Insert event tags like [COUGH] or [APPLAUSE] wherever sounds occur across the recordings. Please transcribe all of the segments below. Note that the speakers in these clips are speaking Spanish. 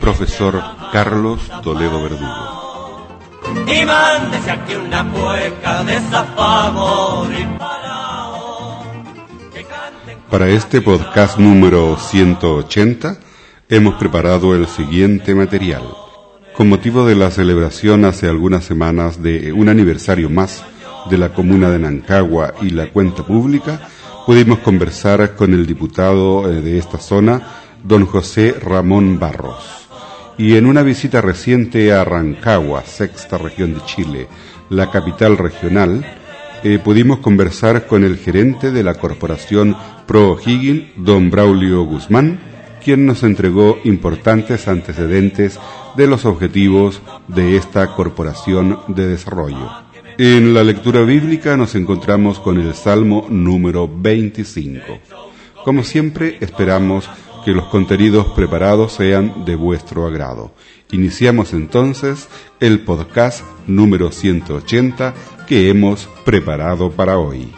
profesor Carlos Toledo Verdugo. Y mándese aquí una cueca de Para este podcast número 180 hemos preparado el siguiente material. Con motivo de la celebración hace algunas semanas de un aniversario más de la comuna de Nancagua y la cuenta pública, pudimos conversar con el diputado eh, de esta zona, don José Ramón Barros. Y en una visita reciente a Rancagua, sexta región de Chile, la capital regional, eh, pudimos conversar con el gerente de la corporación Pro O'Higgins, don Braulio Guzmán, quien nos entregó importantes antecedentes de los objetivos de esta corporación de desarrollo. En la lectura bíblica nos encontramos con el Salmo número 25. Como siempre, esperamos que los contenidos preparados sean de vuestro agrado. Iniciamos entonces el podcast número 180 que hemos preparado para hoy.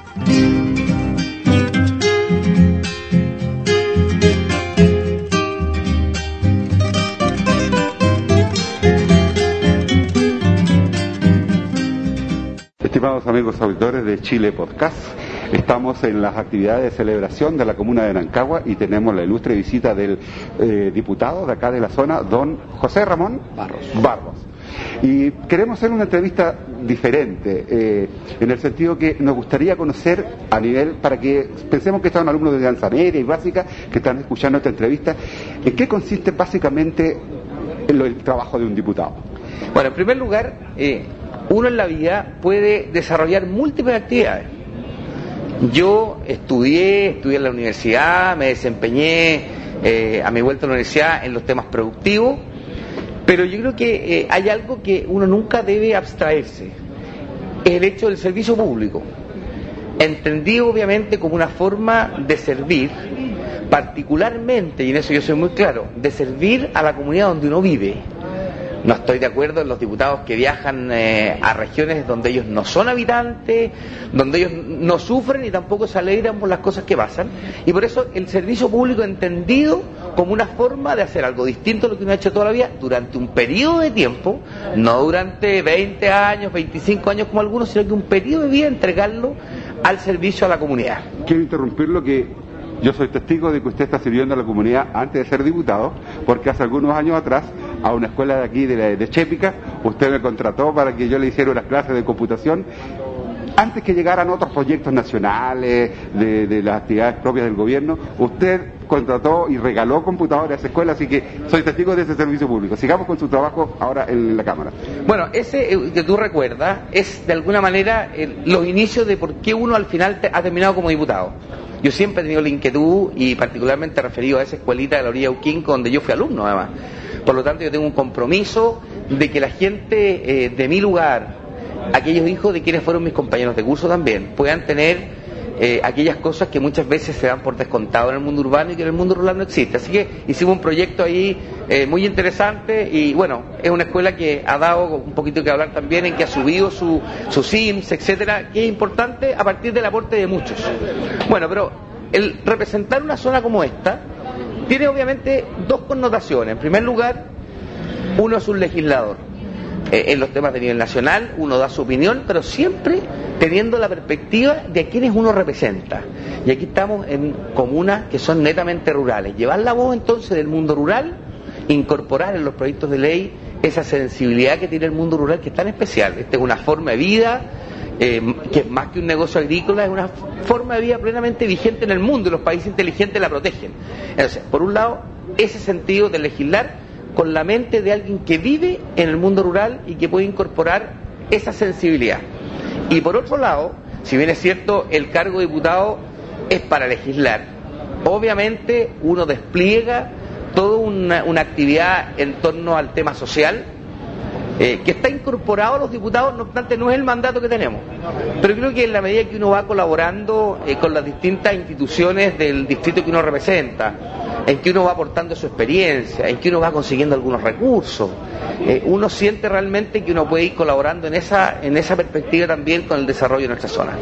Estimados amigos auditores de Chile Podcast, estamos en las actividades de celebración de la comuna de Nancagua y tenemos la ilustre visita del eh, diputado de acá de la zona, don José Ramón Barros. Barros. Y queremos hacer una entrevista diferente, eh, en el sentido que nos gustaría conocer a nivel, para que pensemos que están alumnos de danza media y básica que están escuchando esta entrevista, en qué consiste básicamente el, el trabajo de un diputado. Bueno, en primer lugar, eh, uno en la vida puede desarrollar múltiples actividades. Yo estudié, estudié en la universidad, me desempeñé eh, a mi vuelta a la universidad en los temas productivos, pero yo creo que eh, hay algo que uno nunca debe abstraerse, es el hecho del servicio público, entendido obviamente como una forma de servir, particularmente, y en eso yo soy muy claro, de servir a la comunidad donde uno vive. No estoy de acuerdo en los diputados que viajan eh, a regiones donde ellos no son habitantes, donde ellos no sufren y tampoco se alegran por las cosas que pasan. Y por eso el servicio público entendido como una forma de hacer algo distinto a lo que uno ha hecho toda la vida durante un periodo de tiempo, no durante 20 años, 25 años como algunos, sino que un periodo de vida entregarlo al servicio a la comunidad. Quiero interrumpirlo que yo soy testigo de que usted está sirviendo a la comunidad antes de ser diputado, porque hace algunos años atrás, a una escuela de aquí de, la- Chépica, usted me contrató para que yo le hiciera unas clases de computación. Antes que llegaran otros proyectos nacionales, de, de las actividades propias del gobierno, usted contrató y regaló computadores a esa escuela, así que soy testigo de ese servicio público. Sigamos con su trabajo ahora en la Cámara. Bueno, ese eh, que tú recuerdas es de alguna manera los inicios de por qué uno al final ha terminado como diputado. Yo siempre he tenido la inquietud y particularmente referido a esa escuelita de la orilla de Uquinco donde yo fui alumno además. Por lo tanto yo tengo un compromiso de que la gente eh, de mi lugar, aquellos hijos de quienes fueron mis compañeros de curso también, puedan tener eh, aquellas cosas que muchas veces se dan por descontado en el mundo urbano y que en el mundo rural no existe. Así que hicimos un proyecto ahí eh, muy interesante y bueno, es una escuela que ha dado un poquito que hablar también en que ha subido su, su SIMS, etcétera, que es importante a partir del aporte de muchos. Bueno, pero el representar una zona como esta tiene obviamente dos connotaciones. En primer lugar, uno es un legislador. Eh, en los temas de nivel nacional uno da su opinión, pero siempre teniendo la perspectiva de a quienes uno representa. Y aquí estamos en comunas que son netamente rurales. Llevar la voz entonces del mundo rural, incorporar en los proyectos de ley esa sensibilidad que tiene el mundo rural que es tan especial. Esta es una forma de vida eh, que es más que un negocio agrícola, es una forma de vida plenamente vigente en el mundo y los países inteligentes la protegen. Entonces, por un lado, ese sentido de legislar con la mente de alguien que vive en el mundo rural y que puede incorporar esa sensibilidad. Y por otro lado, si bien es cierto, el cargo de diputado es para legislar, obviamente uno despliega toda una, actividad en torno al tema social eh, que está incorporado a los diputados, no obstante no es el mandato que tenemos. Pero creo que en la medida que uno va colaborando eh, con las distintas instituciones del distrito que uno representa, en que uno va aportando su experiencia, en que uno va consiguiendo algunos recursos, eh, uno siente realmente que uno puede ir colaborando en esa, en esa perspectiva también con el desarrollo de nuestra zona.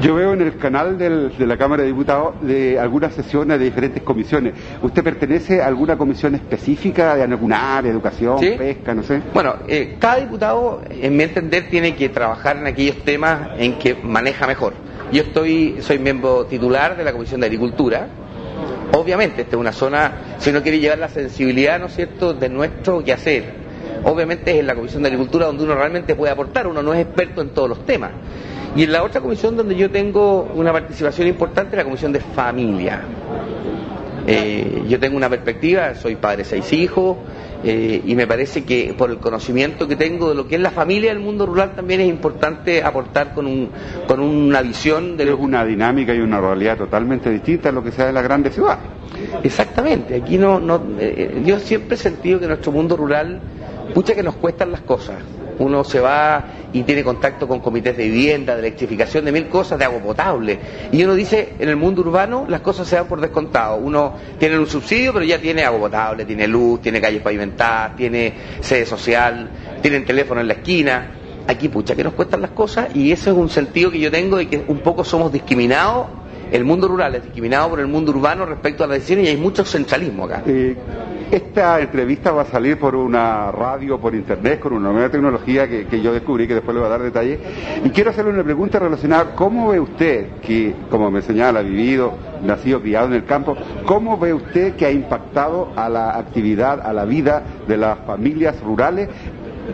Yo veo en el canal del, de la Cámara de Diputados de algunas sesiones de diferentes comisiones. ¿Usted pertenece a alguna comisión específica de alguna área, educación, pesca, no sé? Bueno, eh, cada diputado, en mi entender, tiene que trabajar en aquellos temas en que maneja mejor. Yo estoy, soy miembro titular de la Comisión de Agricultura. Obviamente, esta es una zona, si uno quiere llevar la sensibilidad, ¿no es cierto?, de nuestro quehacer. Obviamente es en la Comisión de Agricultura donde uno realmente puede aportar, uno no es experto en todos los temas. Y en la otra comisión donde yo tengo una participación importante la Comisión de Familia. Eh, yo tengo una perspectiva, soy padre de seis hijos, eh, y me parece que por el conocimiento que tengo de lo que es la familia del mundo rural también es importante aportar con, un, con una visión de... Es una dinámica y una realidad totalmente distinta a lo que sea en la grandes ciudades. Exactamente, aquí no... no eh, yo siempre he sentido que nuestro mundo rural, pucha que nos cuestan las cosas. Uno se va y tiene contacto con comités de vivienda, de electrificación, de mil cosas, de agua potable. Y uno dice, en el mundo urbano las cosas se dan por descontado. Uno tiene un subsidio, pero ya tiene agua potable, tiene luz, tiene calles pavimentadas, tiene sede social, tiene teléfono en la esquina. Aquí, pucha, que nos cuestan las cosas y ese es un sentido que yo tengo de que un poco somos discriminados el mundo rural es discriminado por el mundo urbano respecto a las decisiones y hay mucho centralismo acá. Eh, esta entrevista va a salir por una radio, por internet, con una nueva tecnología que, yo descubrí, que después le voy a dar detalles. Y quiero hacerle una pregunta relacionada, ¿cómo ve usted, que como me señala, ha vivido, nacido, criado en el campo, ¿cómo ve usted que ha impactado a la actividad, a la vida de las familias rurales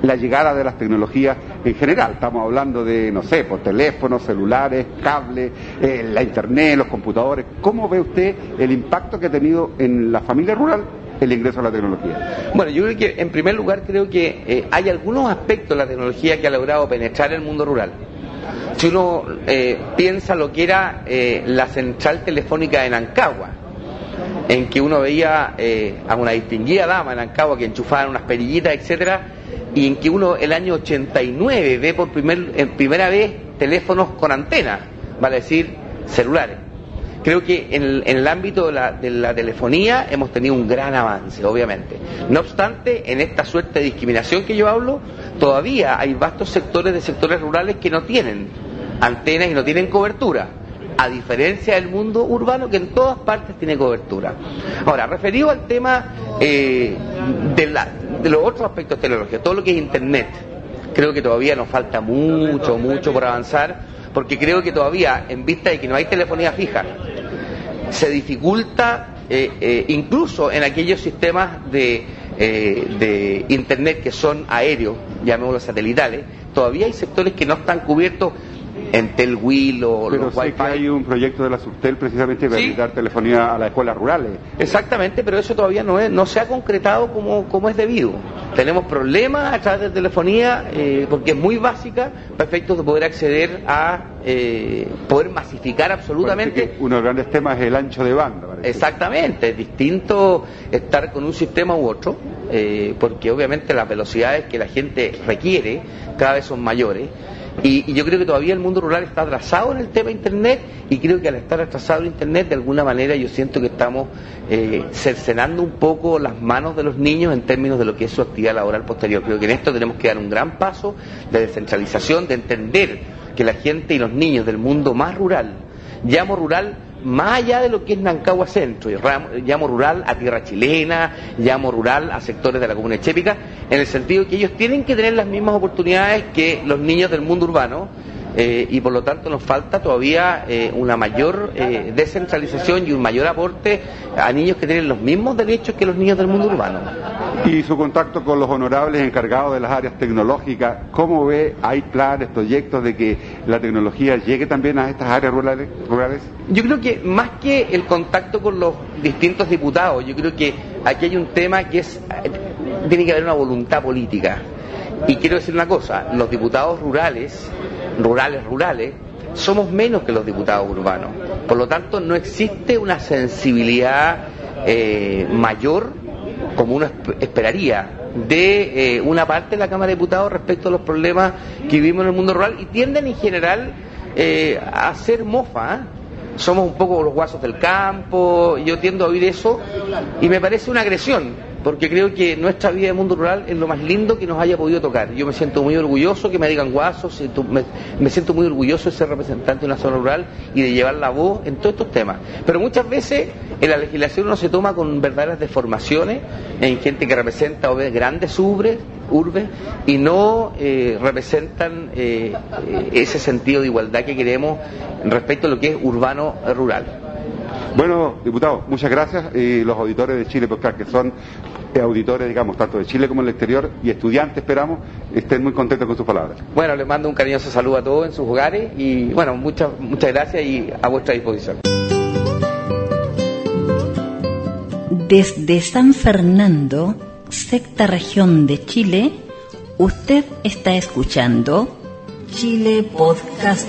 la llegada de las tecnologías en general. Estamos hablando de, no sé, por teléfonos, celulares, cables, eh, la internet, los computadores. ¿Cómo ve usted el impacto que ha tenido en la familia rural el ingreso a la tecnología? Bueno, yo creo que en primer lugar creo que eh, hay algunos aspectos de la tecnología que ha logrado penetrar el mundo rural. Si uno eh, piensa lo que era eh, la central telefónica en Ancagua, en que uno veía a una distinguida dama en Ancagua que enchufaban unas perillitas, etcétera, y en que uno el año 89 ve por primer, primera vez teléfonos con antena, vale decir, celulares. Creo que en el, ámbito de la, telefonía hemos tenido un gran avance, obviamente. No obstante, en esta suerte de discriminación que yo hablo, todavía hay vastos sectores de sectores rurales que no tienen antenas y no tienen cobertura a diferencia del mundo urbano que en todas partes tiene cobertura. Ahora, referido al tema eh, de, de, los otros aspectos tecnología, todo lo que es Internet, creo que todavía nos falta mucho, mucho por avanzar porque creo que todavía, en vista de que no hay telefonía fija, se dificulta eh, eh, incluso en aquellos sistemas de, eh, de Internet que son aéreos, llamémoslos satelitales, todavía hay sectores que no están cubiertos en Telwil o Pero sé que hay un proyecto de la Subtel precisamente para dar telefonía a las escuelas rurales. Exactamente, pero eso todavía no, es, no se ha concretado como, como es debido. Tenemos problemas a través de telefonía eh, porque es muy básica para efectos de poder acceder a eh, poder masificar absolutamente. Uno de los grandes temas es el ancho de banda. Exactamente, es distinto estar con un sistema u otro, eh, porque obviamente las velocidades que la gente requiere cada vez son mayores. Y, yo creo que todavía el mundo rural está atrasado en el tema Internet y creo que al estar atrasado en Internet, de alguna manera yo siento que estamos eh, cercenando un poco las manos de los niños en términos de lo que es su actividad laboral posterior. Creo que en esto tenemos que dar un gran paso de descentralización, de entender que la gente y los niños del mundo más rural, llamo rural más allá de lo que es Nancagua Centro, llamo rural a tierra chilena, llamo rural a sectores de la comuna chépica, en el sentido que ellos tienen que tener las mismas oportunidades que los niños del mundo urbano, eh, y por lo tanto nos falta todavía eh, una mayor eh, descentralización y un mayor aporte a niños que tienen los mismos derechos que los niños del mundo urbano. Y su contacto con los honorables encargados de las áreas tecnológicas, ¿cómo ve? ¿Hay planes, proyectos de que la tecnología llegue también a estas áreas rurales? rurales? Yo creo que más que el contacto con los distintos diputados, yo creo que aquí hay un tema que es, tiene que haber una voluntad política. Y quiero decir una cosa, los diputados rurales rurales, rurales, somos menos que los diputados urbanos. Por lo tanto, no existe una sensibilidad eh, mayor como uno esperaría, de eh, una parte de la Cámara de Diputados respecto a los problemas que vivimos en el mundo rural y tienden en general eh, a ser mofa. ¿eh? Somos un poco los guasos del campo, yo tiendo a oír eso y me parece una agresión porque creo que nuestra vida de mundo rural es lo más lindo que nos haya podido tocar. Yo me siento muy orgulloso que me digan guasos, me, siento muy orgulloso de ser representante de una zona rural y de llevar la voz en todos estos temas. Pero muchas veces en la legislación uno se toma con verdaderas deformaciones en gente que representa grandes urbes, urbes y no eh, representan eh, ese sentido de igualdad que queremos respecto a lo que es urbano-rural. Bueno, diputado, muchas gracias. Y los auditores de Chile Podcast, que son auditores, digamos, tanto de Chile como del exterior y estudiantes, esperamos, estén muy contentos con sus palabras. Bueno, les mando un cariñoso saludo a todos en sus hogares y, bueno, muchas, muchas gracias y a vuestra disposición. Desde San Fernando, sexta región de Chile, usted está escuchando Chile Podcast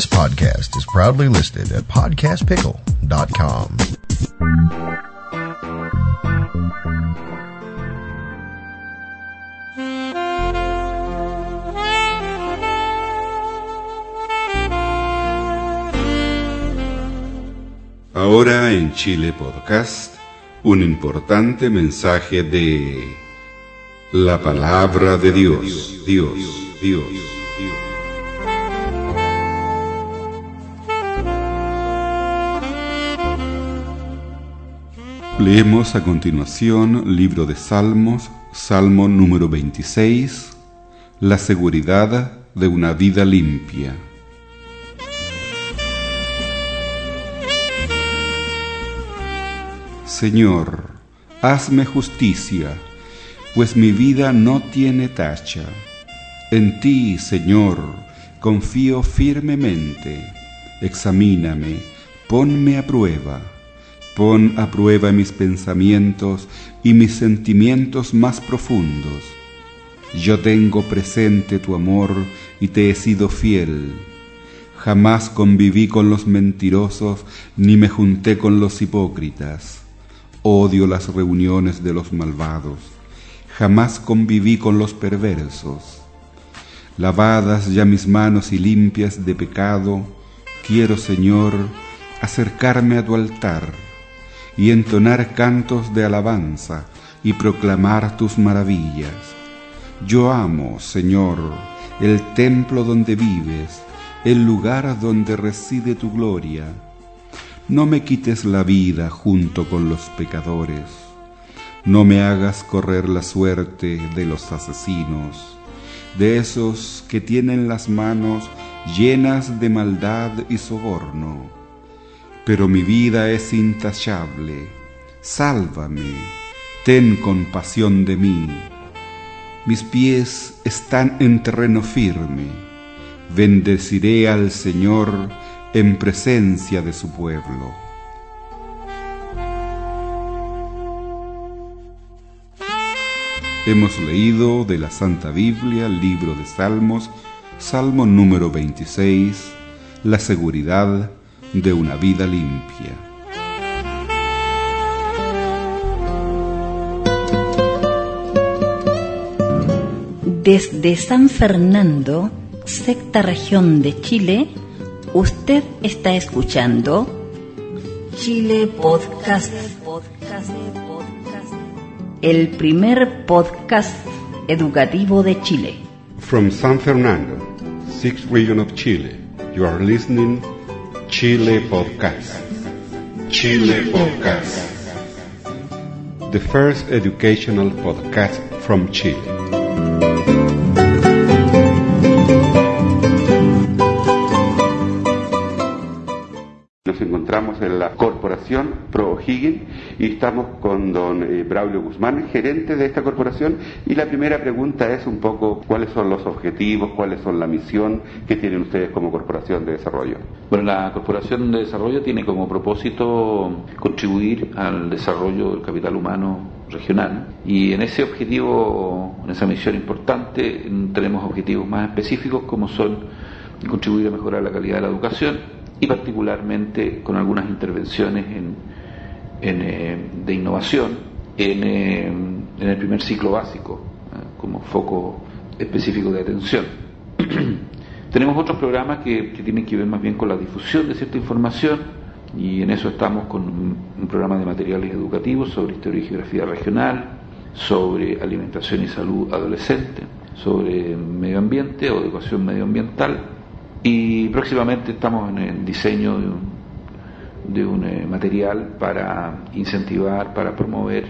This podcast is proudly listed at podcastpickle.com. Ahora en Chile Podcast, un importante mensaje de la palabra de Dios, Dios, Dios, Dios. Leemos a continuación libro de Salmos, Salmo número 26, la seguridad de una vida limpia. Señor, hazme justicia pues mi vida no tiene tacha. En ti, Señor, confío firmemente. Examíname, ponme a prueba. Pon a prueba mis pensamientos y mis sentimientos más profundos. Yo tengo presente tu amor y te he sido fiel. Jamás conviví con los mentirosos ni me junté con los hipócritas. Odio las reuniones de los malvados jamás conviví con los perversos. Lavadas ya mis manos y limpias de pecado, quiero, Señor, acercarme a tu altar y entonar cantos de alabanza y proclamar tus maravillas. Yo amo, Señor, el templo donde vives, el lugar donde reside tu gloria. No me quites la vida junto con los pecadores no me hagas correr la suerte de los asesinos, de esos que tienen las manos llenas de maldad y soborno. Pero mi vida es intachable. Sálvame, ten compasión de mí. Mis pies están en terreno firme. Bendeciré al Señor en presencia de su pueblo. Hemos leído de la Santa Biblia, libro de Salmos, Salmo número 26, la seguridad de una vida limpia. Desde San Fernando, sexta región de Chile, usted está escuchando Chile Podcast el primer podcast educativo de Chile. From San Fernando, sixth region of Chile, you are listening Chile Podcast. Chile Podcast. The first educational podcast from Chile. Encontramos en la corporación Pro O'Higgins y estamos con don eh, Braulio Guzmán, gerente de esta corporación. Y la primera pregunta es un poco cuáles son los objetivos, cuáles son la misión que tienen ustedes como corporación de desarrollo. Bueno, la corporación de desarrollo tiene como propósito contribuir al desarrollo del capital humano regional y en ese objetivo, en esa misión importante, tenemos objetivos más específicos como son contribuir a mejorar la calidad de la educación y particularmente con algunas intervenciones en, eh, de innovación en, eh, en, el primer ciclo básico eh, como foco específico de atención. [CLEARS THROAT] Tenemos otros programas que, que tienen que ver más bien con la difusión de cierta información y en eso estamos con un, programa de materiales educativos sobre historia y geografía regional, sobre alimentación y salud adolescente, sobre medio ambiente o educación medioambiental y próximamente estamos en el diseño de un, de un eh, material para incentivar, para promover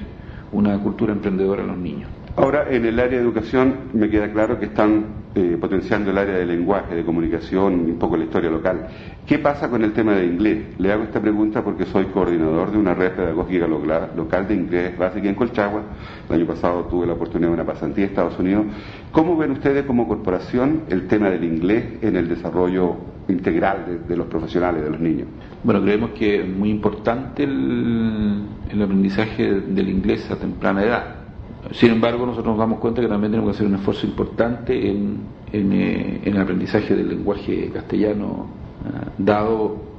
una cultura emprendedora en los niños. Ahora, en el área de educación me queda claro que están eh, potenciando el área de lenguaje, de comunicación, un poco la historia local. ¿Qué pasa con el tema de inglés? Le hago esta pregunta porque soy coordinador de una red pedagógica local de inglés básica en Colchagua. El año pasado tuve la oportunidad de una pasantía en Estados Unidos. ¿Cómo ven ustedes como corporación el tema del inglés en el desarrollo integral de, los profesionales, de los niños? Bueno, creemos que es muy importante el aprendizaje del inglés a temprana edad sin embargo, nosotros nos damos cuenta que también tenemos que hacer un esfuerzo importante en, eh, el aprendizaje del lenguaje castellano, ah, dado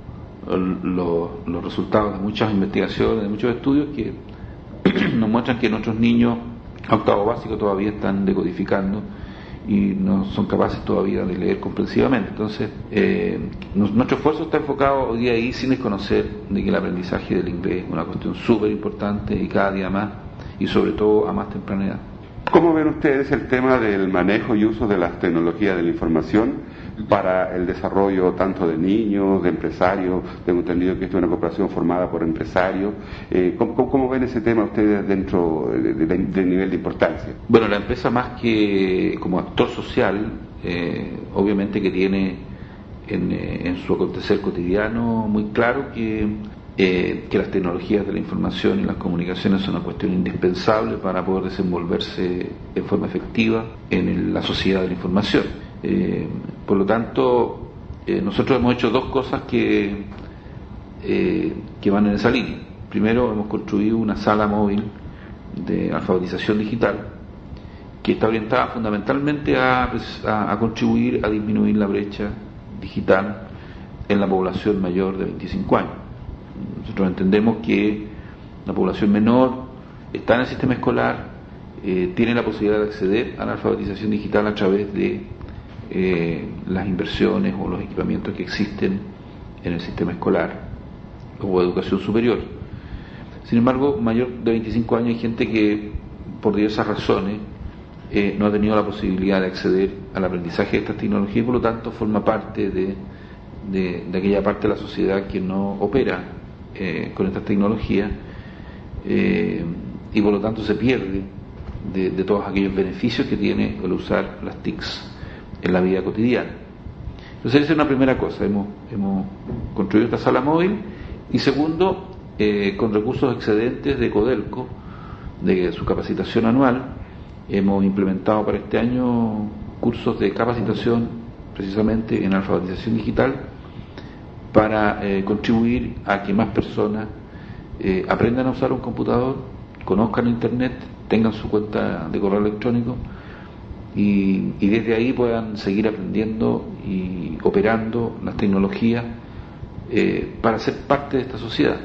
los resultados de muchas investigaciones, de muchos estudios que [CLEARS THROAT] nos muestran que nuestros niños octavo básico todavía están decodificando y no son capaces todavía de leer comprensivamente. Entonces, eh, nuestro esfuerzo está enfocado hoy día ahí sin desconocer de que el aprendizaje del inglés es una cuestión súper importante y cada día más y sobre todo a más temprana edad. ¿Cómo ven ustedes el tema del manejo y uso de las tecnologías de la información para el desarrollo tanto de niños, de empresarios? Tengo entendido que esto es una cooperación formada por empresarios. Eh, ¿cómo, ven ese tema ustedes dentro del nivel de importancia? Bueno, la empresa más que como actor social, eh, obviamente que tiene en, eh, en su acontecer cotidiano muy claro que eh, que las tecnologías de la información y las comunicaciones son una cuestión indispensable para poder desenvolverse en forma efectiva en la sociedad de la información. Eh, por lo tanto, eh, nosotros hemos hecho dos cosas que, que van en esa línea. Primero, hemos construido una sala móvil de alfabetización digital que está orientada fundamentalmente a, a contribuir a disminuir la brecha digital en la población mayor de 25 años. Nosotros entendemos que la población menor está en el sistema escolar, eh, tiene la posibilidad de acceder a la alfabetización digital a través de eh, las inversiones o los equipamientos que existen en el sistema escolar o educación superior. Sin embargo, mayor de 25 años hay gente que, por diversas razones, eh, no ha tenido la posibilidad de acceder al aprendizaje de estas tecnologías y por lo tanto forma parte de, de aquella parte de la sociedad que no opera eh, con estas tecnologías eh, y por lo tanto se pierde de, todos aquellos beneficios que tiene el usar las TICs en la vida cotidiana. Entonces esa es una primera cosa, hemos, hemos construido esta sala móvil. Y segundo, eh, con recursos excedentes de Codelco, de su capacitación anual, hemos implementado para este año cursos de capacitación precisamente en alfabetización digital para eh, contribuir a que más personas eh, aprendan a usar un computador, conozcan Internet, tengan su cuenta de correo electrónico y, desde ahí puedan seguir aprendiendo y operando las tecnologías eh, para ser parte de esta sociedad.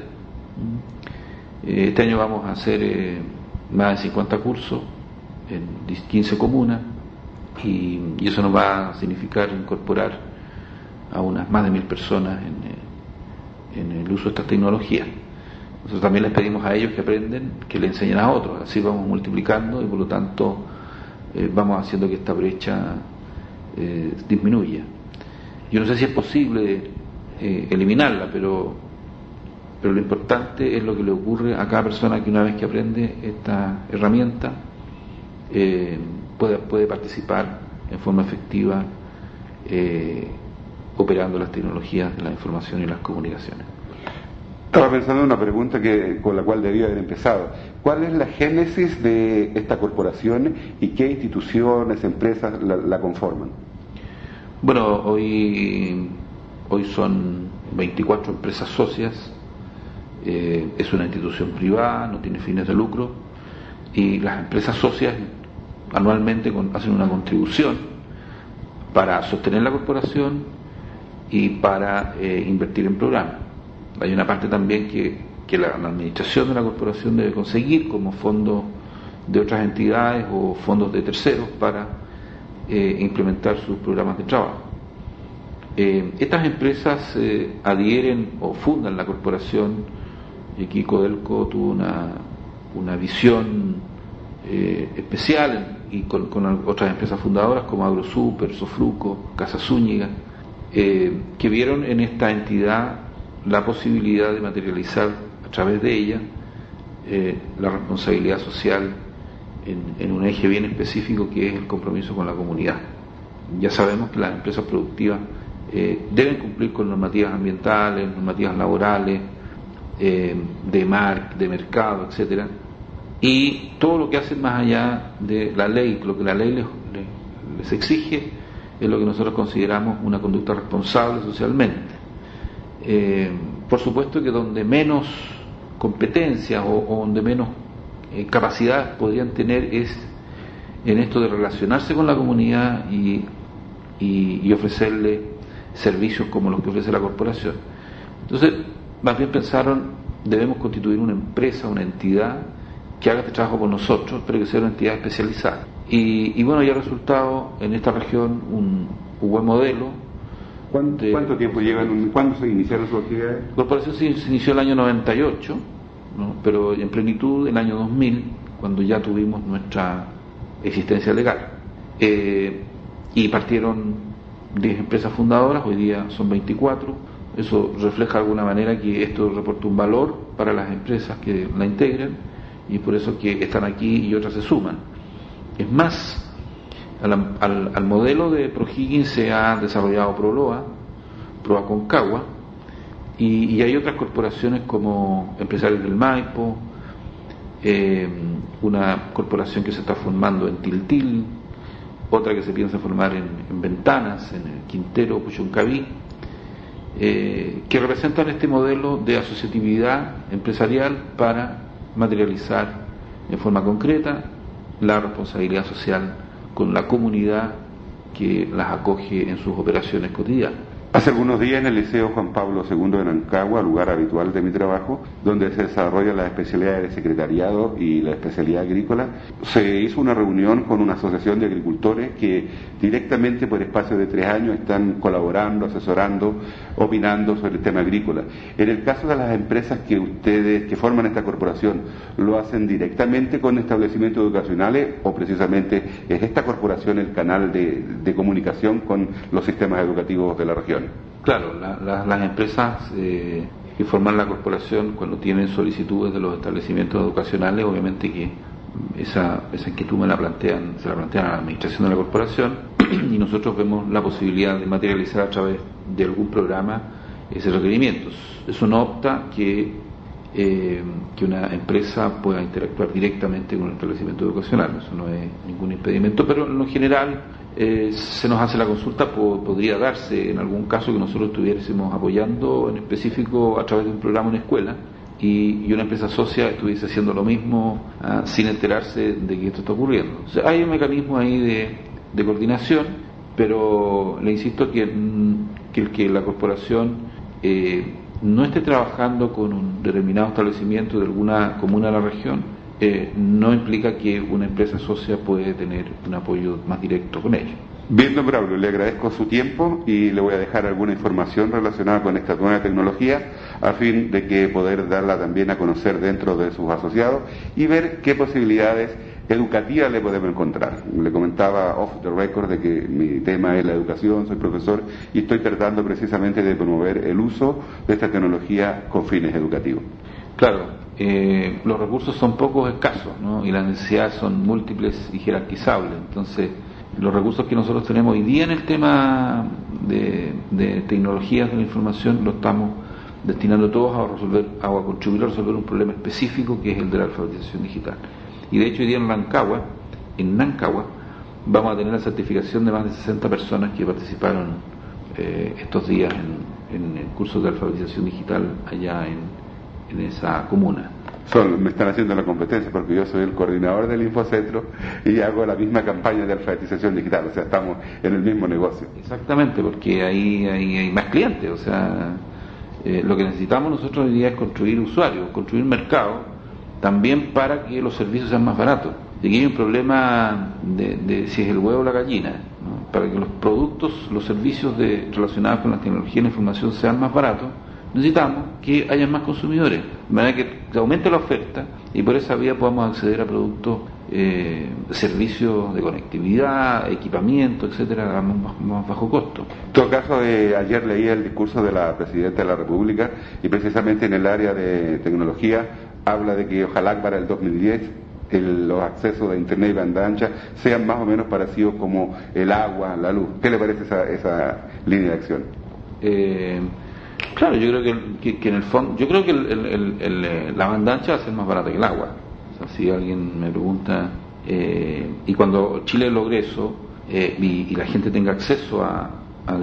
Este año vamos a hacer más de 50 cursos en 15 comunas y, y eso nos va a significar incorporar a unas más de mil personas en, en el uso de estas tecnologías. Nosotros también les pedimos a ellos que aprenden, que le enseñen a otros, así vamos multiplicando y por lo tanto eh, vamos haciendo que esta brecha eh, disminuya. Yo no sé si es posible eh, eliminarla, pero, pero lo importante es lo que le ocurre a cada persona que una vez que aprende esta herramienta puede, puede participar en forma efectiva operando las tecnologías de la información y las comunicaciones. Estaba pensando en una pregunta que, con la cual debía haber empezado. ¿Cuál es la génesis de esta corporación y qué instituciones, empresas la, conforman? Bueno, hoy, hoy son 24 empresas socias, eh, es una institución privada, no tiene fines de lucro, y las empresas socias anualmente hacen una contribución para sostener la corporación y para eh, invertir en programas. Hay una parte también que, la, administración de la corporación debe conseguir como fondos de otras entidades o fondos de terceros para eh, implementar sus programas de trabajo. Eh, estas empresas adhieren o fundan la corporación y Kiko Delco tuvo una, una visión especial y con, otras empresas fundadoras como AgroSuper, Sofruco, Casa Zúñiga, eh, que vieron en esta entidad la posibilidad de materializar a través de ella eh, la responsabilidad social en, un eje bien específico que es el compromiso con la comunidad. Ya sabemos que las empresas productivas eh, deben cumplir con normativas ambientales, normativas laborales, de mar, de mercado, etcétera, y todo lo que hacen más allá de la ley, lo que la ley les, exige, es lo que nosotros consideramos una conducta responsable socialmente. Eh, por supuesto que donde menos competencias o, donde menos eh, capacidades podrían tener es en esto de relacionarse con la comunidad y, y ofrecerle servicios como los que ofrece la corporación. Entonces, más bien pensaron, debemos constituir una empresa, una entidad que haga este trabajo con nosotros, pero que sea una entidad especializada. Y, bueno, ya ha resultado en esta región un, buen modelo. ¿Cuánto, tiempo llevan? ¿Cuándo se iniciaron sus actividades? La corporación se, inició el año 98, pero en plenitud el año 2000, cuando ya tuvimos nuestra existencia legal. Eh, y partieron 10 empresas fundadoras, hoy día son 24. Eso refleja de alguna manera que esto reporta un valor para las empresas que la integran y por eso que están aquí y otras se suman. Es más, al, modelo de ProHiggins se ha desarrollado ProLoa, ProA Concagua, y, y, hay otras corporaciones como Empresarios del Maipo, eh, una corporación que se está formando en Tiltil, otra que se piensa formar en, Ventanas, en el Quintero, Puchuncaví, eh, que representan este modelo de asociatividad empresarial para materializar en forma concreta la responsabilidad social con la comunidad que las acoge en sus operaciones cotidianas. Hace algunos días en el Liceo Juan Pablo II de Nancagua, lugar habitual de mi trabajo, donde se desarrolla la especialidad de secretariado y la especialidad agrícola, se hizo una reunión con una asociación de agricultores que directamente por espacio de tres años están colaborando, asesorando, opinando sobre el tema agrícola. En el caso de las empresas que ustedes, que forman esta corporación, ¿lo hacen directamente con establecimientos educacionales o precisamente es esta corporación el canal de, de comunicación con los sistemas educativos de la región? Claro, las empresas eh, que forman la corporación cuando tienen solicitudes de los establecimientos educacionales, obviamente que esa, esa inquietud me la plantean, se la plantean a la administración de la corporación [CLEARS THROAT] y nosotros vemos la posibilidad de materializar a través de algún programa ese requerimiento. Eso no opta que, eh, que una empresa pueda interactuar directamente con el establecimiento educacional, eso no es ningún impedimento, pero en lo general eh, se nos hace la consulta, podría darse en algún caso que nosotros estuviésemos apoyando en específico a través de un programa en escuela y, una empresa socia estuviese haciendo lo mismo ah, sin enterarse de que esto está ocurriendo. hay un mecanismo ahí de, coordinación, pero le insisto que, mm, que el que la corporación eh, no esté trabajando con un determinado establecimiento de alguna comuna de la región, eh, no implica que una empresa socia puede tener un apoyo más directo con ella. Bien, don Braulio, le agradezco su tiempo y le voy a dejar alguna información relacionada con esta nueva tecnología a fin de que poder darla también a conocer dentro de sus asociados y ver qué posibilidades educativas le podemos encontrar. Le comentaba off the record de que mi tema es la educación, soy profesor y estoy tratando precisamente de promover el uso de esta tecnología con fines educativos. Claro, eh, los recursos son pocos escasos y las necesidades son múltiples y jerarquizables. Entonces, los recursos que nosotros tenemos hoy día en el tema de, tecnologías de la información lo estamos destinando todos a resolver, a contribuir a resolver un problema específico que es el de la alfabetización digital. Y de hecho hoy día en Rancagua, en Nancagua, vamos a tener la certificación de más de 60 personas que participaron eh, estos días en, en, el curso de alfabetización digital allá en, en esa comuna. Son, me están haciendo la competencia porque yo soy el coordinador del Infocentro y hago la misma campaña de alfabetización digital, o sea, estamos en el mismo negocio. Exactamente, porque ahí, ahí hay más clientes, o sea, eh, lo que necesitamos nosotros hoy día es construir usuarios, construir mercado, también para que los servicios sean más baratos. Y aquí hay un problema de, si es el huevo o la gallina, para que los productos, los servicios de, relacionados con la tecnología y la información sean más baratos, necesitamos que haya más consumidores, de manera que aumente la oferta y por esa vía podamos acceder a productos, eh, servicios de conectividad, equipamiento, etcétera, a más, bajo costo. En todo caso, eh, ayer leí el discurso de la Presidenta de la República y precisamente en el área de tecnología habla de que ojalá para el 2010 los accesos de Internet y banda ancha sean más o menos parecidos como el agua, la luz. ¿Qué le parece esa, esa línea de acción? Eh, Claro, yo creo que, en el fondo, yo creo que eh, la banda ancha va a ser más barata que el agua. O si alguien me pregunta, eh, y cuando Chile logre eso eh, y, la gente tenga acceso a,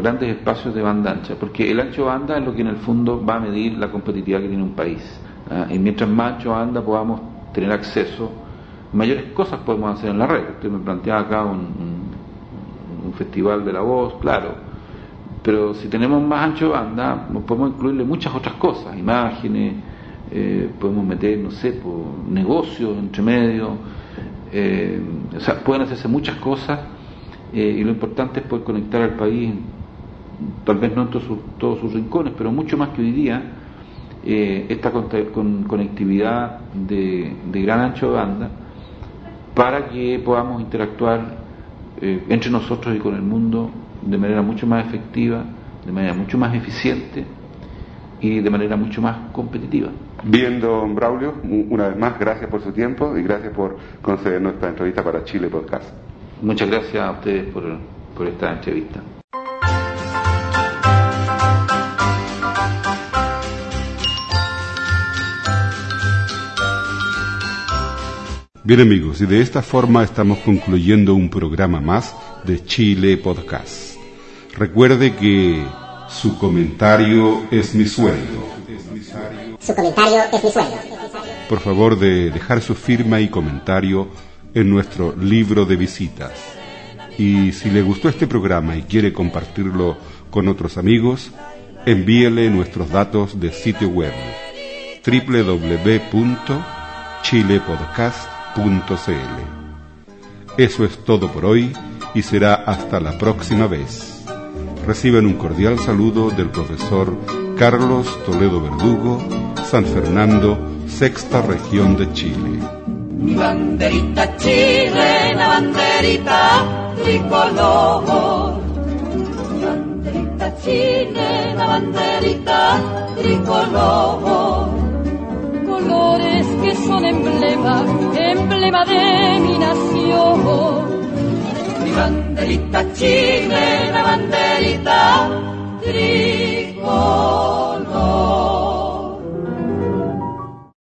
grandes espacios de banda ancha, porque el ancho banda es lo que en el fondo va a medir la competitividad que tiene un país. ¿ah? Y mientras más ancho banda podamos tener acceso, mayores cosas podemos hacer en la red. Usted me planteaba acá un festival de la voz, claro pero si tenemos más ancho de banda, podemos incluirle muchas otras cosas, imágenes, eh, podemos meter, no sé, por negocios entre medio, eh, o sea, pueden hacerse muchas cosas eh, y lo importante es poder conectar al país, tal vez no en todos sus, rincones, pero mucho más que hoy día, esta con, conectividad de, de, gran ancho de banda para que podamos interactuar entre nosotros y con el mundo de manera mucho más efectiva, de manera mucho más eficiente y de manera mucho más competitiva. Bien, don Braulio, una vez más, gracias por su tiempo y gracias por conceder nuestra entrevista para Chile Podcast. Muchas gracias a ustedes por, por esta entrevista. Bien amigos, y de esta forma estamos concluyendo un programa más de Chile Podcast. Recuerde que su comentario es mi sueldo. Su comentario es mi sueldo. Por favor de dejar su firma y comentario en nuestro libro de visitas. Y si le gustó este programa y quiere compartirlo con otros amigos, envíele nuestros datos de sitio web www.chilepodcast.cl. Eso es todo por hoy y será hasta la próxima vez reciben un cordial saludo del profesor Carlos Toledo Verdugo, San Fernando, sexta región de Chile. Mi banderita chilena, banderita tricolor. Mi banderita chilena, banderita tricolor. Colores que son emblema, emblema de mi nación banderita chilena, banderita tricolor.